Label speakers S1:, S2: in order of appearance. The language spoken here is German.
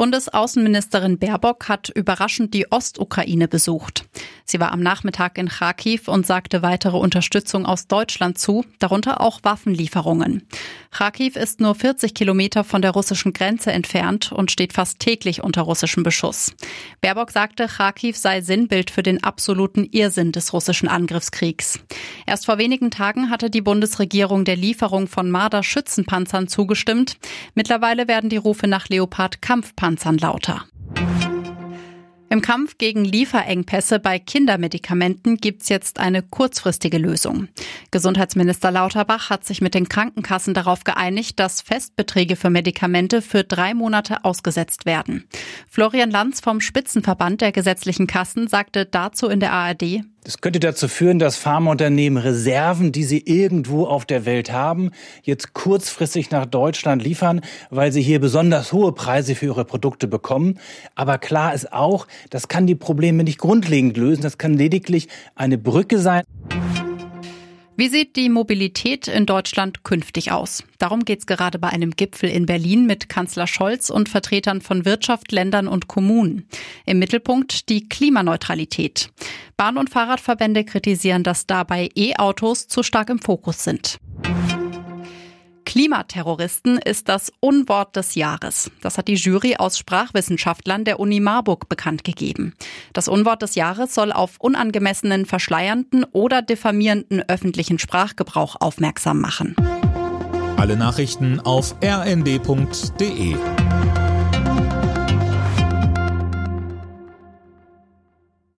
S1: Bundesaußenministerin Baerbock hat überraschend die Ostukraine besucht. Sie war am Nachmittag in Kharkiv und sagte weitere Unterstützung aus Deutschland zu, darunter auch Waffenlieferungen. Kharkiv ist nur 40 Kilometer von der russischen Grenze entfernt und steht fast täglich unter russischem Beschuss. Baerbock sagte, Kharkiv sei Sinnbild für den absoluten Irrsinn des russischen Angriffskriegs. Erst vor wenigen Tagen hatte die Bundesregierung der Lieferung von Marder-Schützenpanzern zugestimmt. Mittlerweile werden die Rufe nach Leopard-Kampfpanzern lauter. Im Kampf gegen Lieferengpässe bei Kindermedikamenten gibt's jetzt eine kurzfristige Lösung. Gesundheitsminister Lauterbach hat sich mit den Krankenkassen darauf geeinigt, dass Festbeträge für Medikamente für drei Monate ausgesetzt werden. Florian Lanz vom Spitzenverband der gesetzlichen Kassen sagte dazu in der ARD,
S2: das könnte dazu führen, dass Pharmaunternehmen Reserven, die sie irgendwo auf der Welt haben, jetzt kurzfristig nach Deutschland liefern, weil sie hier besonders hohe Preise für ihre Produkte bekommen. Aber klar ist auch, das kann die Probleme nicht grundlegend lösen. Das kann lediglich eine Brücke sein.
S1: Wie sieht die Mobilität in Deutschland künftig aus? Darum geht es gerade bei einem Gipfel in Berlin mit Kanzler Scholz und Vertretern von Wirtschaft, Ländern und Kommunen. Im Mittelpunkt die Klimaneutralität. Bahn- und Fahrradverbände kritisieren, dass dabei E-Autos zu stark im Fokus sind. Klimaterroristen ist das Unwort des Jahres. Das hat die Jury aus Sprachwissenschaftlern der Uni Marburg bekannt gegeben. Das Unwort des Jahres soll auf unangemessenen, verschleiernden oder diffamierenden öffentlichen Sprachgebrauch aufmerksam machen.
S3: Alle Nachrichten auf rnd.de